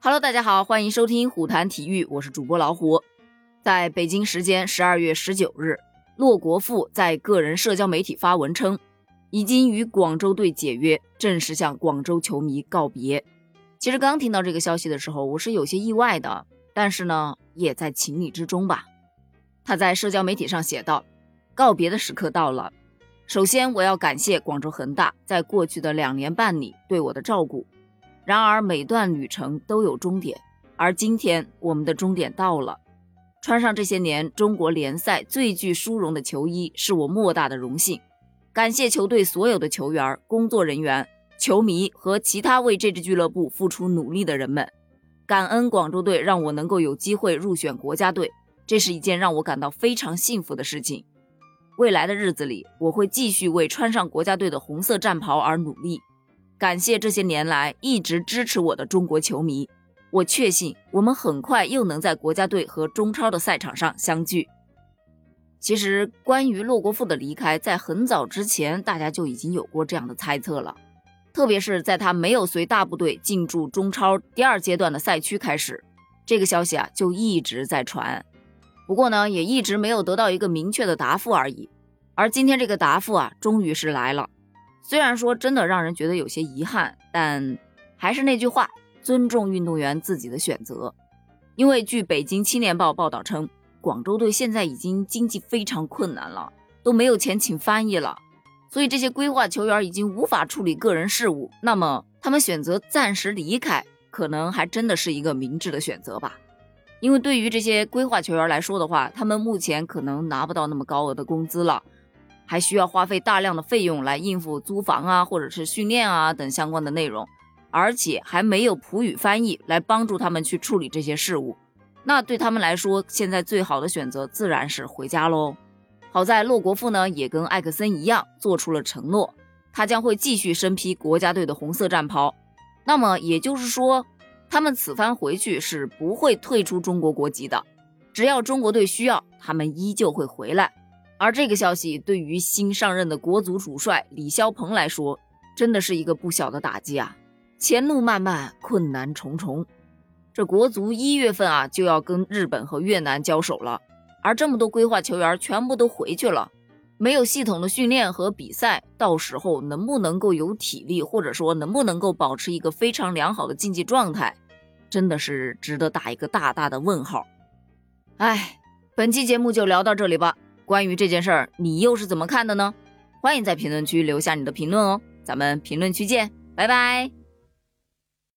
Hello，大家好，欢迎收听虎谈体育，我是主播老虎。在北京时间十二月十九日，骆国富在个人社交媒体发文称，已经与广州队解约，正式向广州球迷告别。其实刚听到这个消息的时候，我是有些意外的，但是呢，也在情理之中吧。他在社交媒体上写道：“告别的时刻到了，首先我要感谢广州恒大在过去的两年半里对我的照顾。然而每段旅程都有终点，而今天我们的终点到了。穿上这些年中国联赛最具殊荣的球衣，是我莫大的荣幸。感谢球队所有的球员、工作人员、球迷和其他为这支俱乐部付出努力的人们。感恩广州队让我能够有机会入选国家队。”这是一件让我感到非常幸福的事情。未来的日子里，我会继续为穿上国家队的红色战袍而努力。感谢这些年来一直支持我的中国球迷。我确信我们很快又能在国家队和中超的赛场上相聚。其实，关于洛国富的离开，在很早之前大家就已经有过这样的猜测了。特别是在他没有随大部队进驻中超第二阶段的赛区开始，这个消息啊就一直在传。不过呢，也一直没有得到一个明确的答复而已。而今天这个答复啊，终于是来了。虽然说真的让人觉得有些遗憾，但还是那句话，尊重运动员自己的选择。因为据北京青年报报道称，广州队现在已经经济非常困难了，都没有钱请翻译了，所以这些规划球员已经无法处理个人事务。那么他们选择暂时离开，可能还真的是一个明智的选择吧。因为对于这些规划球员来说的话，他们目前可能拿不到那么高额的工资了，还需要花费大量的费用来应付租房啊，或者是训练啊等相关的内容，而且还没有普语翻译来帮助他们去处理这些事务。那对他们来说，现在最好的选择自然是回家喽。好在洛国富呢，也跟艾克森一样做出了承诺，他将会继续身披国家队的红色战袍。那么也就是说。他们此番回去是不会退出中国国籍的，只要中国队需要，他们依旧会回来。而这个消息对于新上任的国足主帅李霄鹏来说，真的是一个不小的打击啊！前路漫漫，困难重重。这国足一月份啊就要跟日本和越南交手了，而这么多规划球员全部都回去了。没有系统的训练和比赛，到时候能不能够有体力，或者说能不能够保持一个非常良好的竞技状态，真的是值得打一个大大的问号。哎，本期节目就聊到这里吧。关于这件事儿，你又是怎么看的呢？欢迎在评论区留下你的评论哦，咱们评论区见，拜拜。